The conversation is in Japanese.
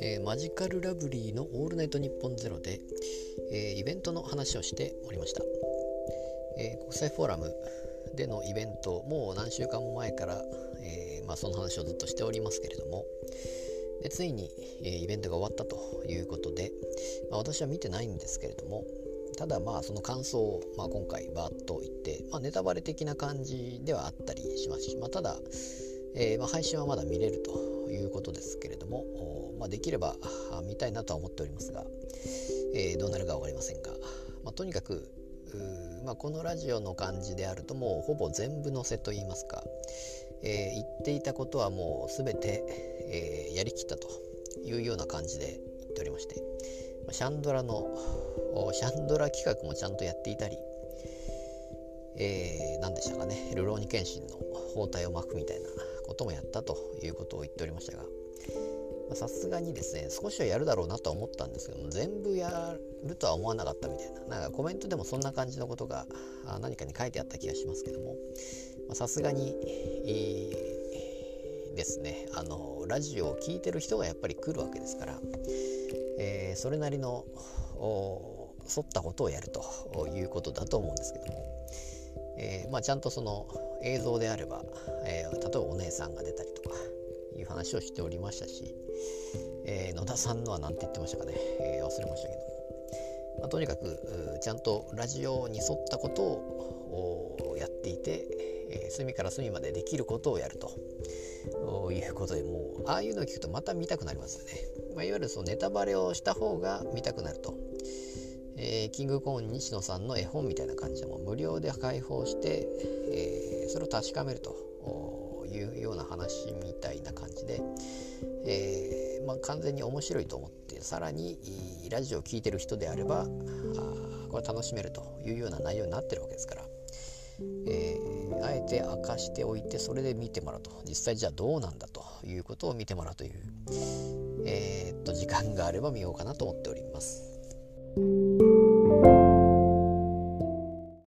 えー、マジカルラブリーの「オールナイトニッポンゼロで、えー、イベントの話をしておりました、えー、国際フォーラムでのイベントもう何週間も前から、えまあ、その話をずっとしておりますけれども。でついに、えイベントが終わったということで、まあ、私は見てないんですけれどもただまあその感想を、まあ、今回バーッと言って、まあ、ネタバレ的な感じではあったりしますし、まあ、ただ、えー、まあ、配信はまだ見れるということですけれども、まあ、できれば見たいなとは思っておりますが、えー、どうなるか分かりませんが、まあ、とにかくまあ、このラジオの感じであるともうほぼ全部載せといいますか、えー、言っていたことはもう全て、えー、やりきったというような感じで言っておりましてシャンドラのシャンドラ企画もちゃんとやっていたり、えー、何でしたかね、ルローニケンシンの包帯を巻くみたいなこともやったということを言っておりましたが、さすがにですね、少しはやるだろうなとは思ったんですけども、全部やるとは思わなかったみたいな、なんかコメントでもそんな感じのことが何かに書いてあった気がしますけども、さすがに、えー、ですね、あの、ラジオを聴いてる人がやっぱり来るわけですから、えー、それなりの沿ったことをやるということだと思うんですけども、えー、まあ、ちゃんとその映像であれば、えー、例えばお姉さんが出たりとかいう話をしておりましたし、え野田さんのは何て言ってましたかね、え忘れましたけども、まあ、とにかくちゃんとラジオに沿ったことをやっていて、え隅から隅までできることをやると。いうことでもうああいうのを聞くとまた見たくなりますよね、まあ、いわゆるそのネタバレをした方が見たくなると、えー、キングコーン西野さんの絵本みたいな感じでも無料で開放して、えー、それを確かめるというような話みたいな感じで、えー、まあ、完全に面白いと思ってさらにラジオを聴いてる人であればあこれ楽しめるというような内容になってるわけですから、て明かしておいてそれで見てもらうと実際じゃあどうなんだということを見てもらうという、えー、っと時間があれば見ようかなと思っております。